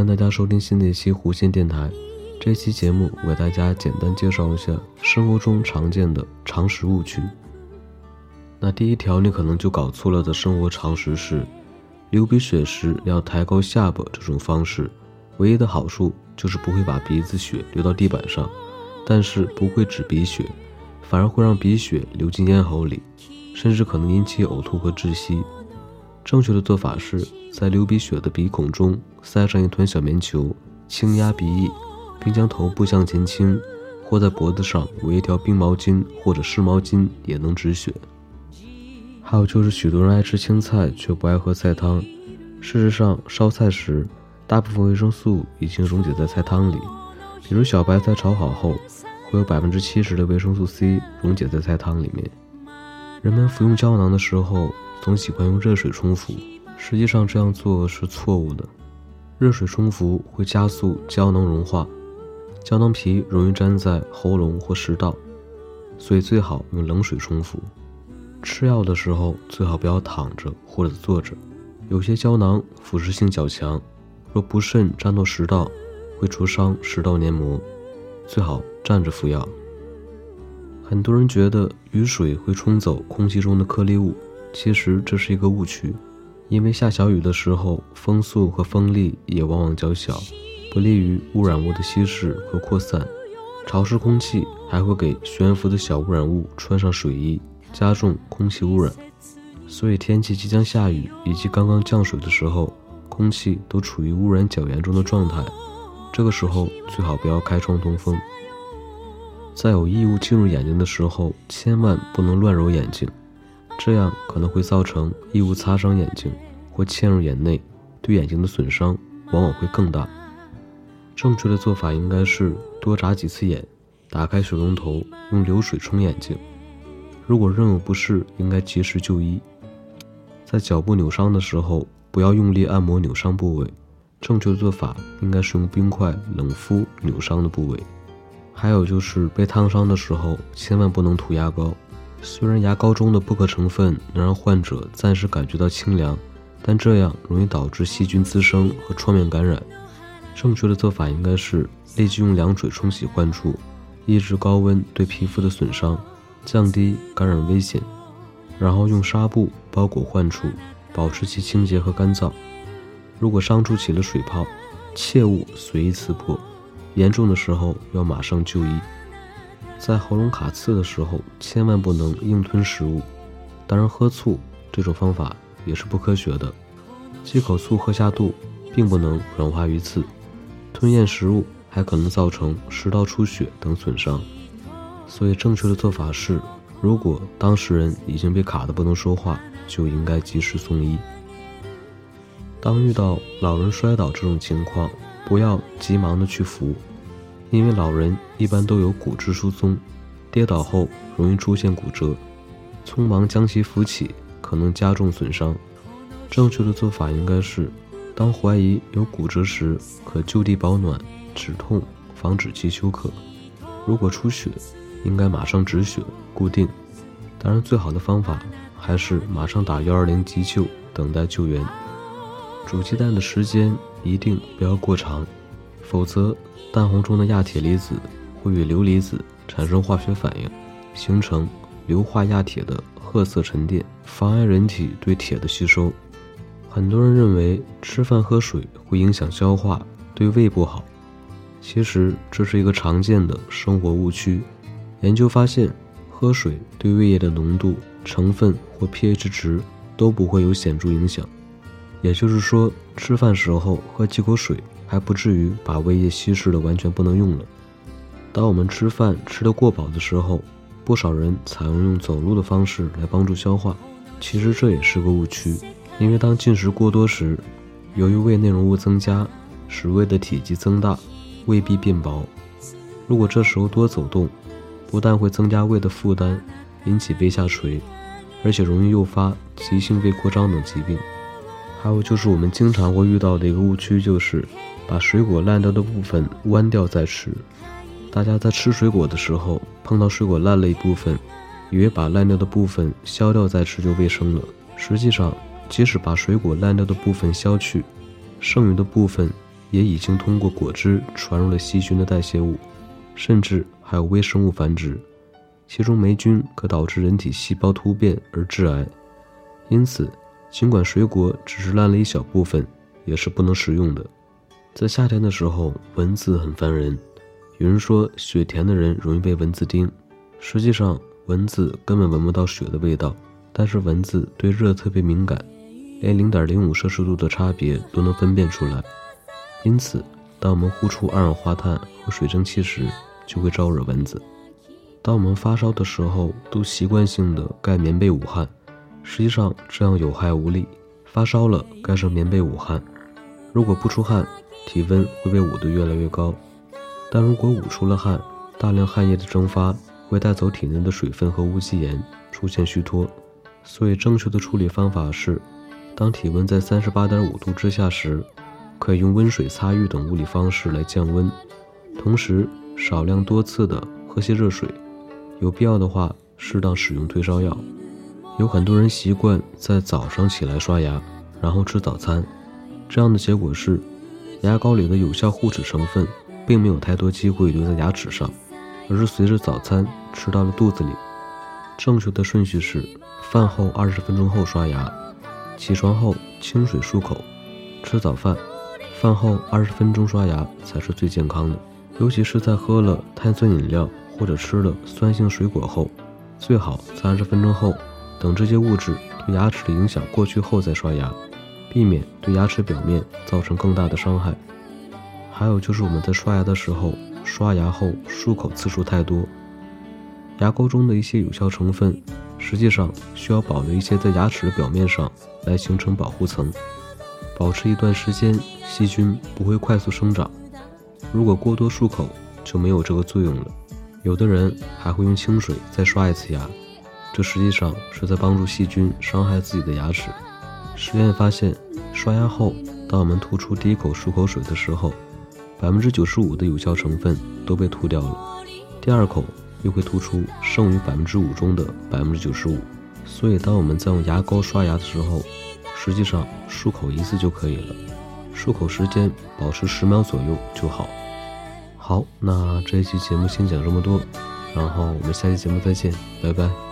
欢迎大家收听新的一期弧线电台。这期节目我给大家简单介绍一下生活中常见的常识误区。那第一条，你可能就搞错了的生活常识是，流鼻血时要抬高下巴这种方式，唯一的好处就是不会把鼻子血流到地板上，但是不会止鼻血，反而会让鼻血流进咽喉里，甚至可能引起呕吐和窒息。正确的做法是在流鼻血的鼻孔中塞上一团小棉球，轻压鼻翼。并将头部向前倾，或在脖子上围一条冰毛巾或者湿毛巾，也能止血。还有就是，许多人爱吃青菜却不爱喝菜汤。事实上，烧菜时大部分维生素已经溶解在菜汤里，比如小白菜炒好后，会有百分之七十的维生素 C 溶解在菜汤里面。人们服用胶囊的时候总喜欢用热水冲服，实际上这样做是错误的。热水冲服会加速胶囊融化。胶囊皮容易粘在喉咙或食道，所以最好用冷水冲服。吃药的时候最好不要躺着或者坐着，有些胶囊腐蚀性较强，若不慎粘到食道，会灼伤食道黏膜，最好站着服药。很多人觉得雨水会冲走空气中的颗粒物，其实这是一个误区，因为下小雨的时候，风速和风力也往往较小。不利于污染物的稀释和扩散，潮湿空气还会给悬浮的小污染物穿上水衣，加重空气污染。所以天气即将下雨以及刚刚降水的时候，空气都处于污染较严重的状态，这个时候最好不要开窗通风。在有异物进入眼睛的时候，千万不能乱揉眼睛，这样可能会造成异物擦伤眼睛或嵌入眼内，对眼睛的损伤往往会更大。正确的做法应该是多眨几次眼，打开水龙头，用流水冲眼睛。如果仍有不适，应该及时就医。在脚部扭伤的时候，不要用力按摩扭伤部位，正确的做法应该是用冰块冷敷扭伤的部位。还有就是被烫伤的时候，千万不能涂牙膏。虽然牙膏中的不可成分能让患者暂时感觉到清凉，但这样容易导致细菌滋生和创面感染。正确的做法应该是立即用凉水冲洗患处，抑制高温对皮肤的损伤，降低感染危险。然后用纱布包裹患处，保持其清洁和干燥。如果伤处起了水泡，切勿随意刺破，严重的时候要马上就医。在喉咙卡刺的时候，千万不能硬吞食物。当然，喝醋这种方法也是不科学的，几口醋喝下肚，并不能软化鱼刺。吞咽食物还可能造成食道出血等损伤，所以正确的做法是，如果当事人已经被卡得不能说话，就应该及时送医。当遇到老人摔倒这种情况，不要急忙的去扶，因为老人一般都有骨质疏松，跌倒后容易出现骨折，匆忙将其扶起可能加重损伤。正确的做法应该是。当怀疑有骨折时，可就地保暖、止痛，防止其休克。如果出血，应该马上止血固定。当然，最好的方法还是马上打幺二零急救，等待救援。煮鸡蛋的时间一定不要过长，否则蛋黄中的亚铁离子会与硫离子产生化学反应，形成硫化亚铁的褐色沉淀，妨碍人体对铁的吸收。很多人认为吃饭喝水会影响消化，对胃不好。其实这是一个常见的生活误区。研究发现，喝水对胃液的浓度、成分或 pH 值都不会有显著影响。也就是说，吃饭时候喝几口水还不至于把胃液稀释的完全不能用了。当我们吃饭吃得过饱的时候，不少人采用用走路的方式来帮助消化，其实这也是个误区。因为当进食过多时，由于胃内容物增加，使胃的体积增大，胃壁变薄。如果这时候多走动，不但会增加胃的负担，引起胃下垂，而且容易诱发急性胃扩张等疾病。还有就是我们经常会遇到的一个误区，就是把水果烂掉的部分剜掉再吃。大家在吃水果的时候，碰到水果烂了一部分，以为把烂掉的部分削掉再吃就卫生了，实际上。即使把水果烂掉的部分削去，剩余的部分也已经通过果汁传入了细菌的代谢物，甚至还有微生物繁殖，其中霉菌可导致人体细胞突变而致癌。因此，尽管水果只是烂了一小部分，也是不能食用的。在夏天的时候，蚊子很烦人。有人说雪甜的人容易被蚊子叮，实际上蚊子根本闻不到雪的味道，但是蚊子对热特别敏感，连零点零五摄氏度的差别都能分辨出来。因此，当我们呼出二氧化碳和水蒸气时，就会招惹蚊子。当我们发烧的时候，都习惯性的盖棉被捂汗，实际上这样有害无利。发烧了盖上棉被捂汗，如果不出汗，体温会被捂得越来越高。但如果捂出了汗，大量汗液的蒸发会带走体内的水分和无机盐，出现虚脱。所以正确的处理方法是，当体温在三十八点五度之下时，可以用温水擦浴等物理方式来降温，同时少量多次的喝些热水，有必要的话适当使用退烧药。有很多人习惯在早上起来刷牙，然后吃早餐，这样的结果是，牙膏里的有效护齿成分。并没有太多机会留在牙齿上，而是随着早餐吃到了肚子里。正确的顺序是：饭后二十分钟后刷牙，起床后清水漱口，吃早饭，饭后二十分钟刷牙才是最健康的。尤其是在喝了碳酸饮料或者吃了酸性水果后，最好在二十分钟后，等这些物质对牙齿的影响过去后再刷牙，避免对牙齿表面造成更大的伤害。还有就是我们在刷牙的时候，刷牙后漱口次数太多，牙膏中的一些有效成分，实际上需要保留一些在牙齿的表面上来形成保护层，保持一段时间，细菌不会快速生长。如果过多漱口，就没有这个作用了。有的人还会用清水再刷一次牙，这实际上是在帮助细菌伤害自己的牙齿。实验发现，刷牙后，当我们吐出第一口漱口水的时候，百分之九十五的有效成分都被吐掉了，第二口又会吐出剩余百分之五中的百分之九十五。所以，当我们在用牙膏刷牙的时候，实际上漱口一次就可以了，漱口时间保持十秒左右就好。好，那这一期节目先讲这么多，然后我们下期节目再见，拜拜。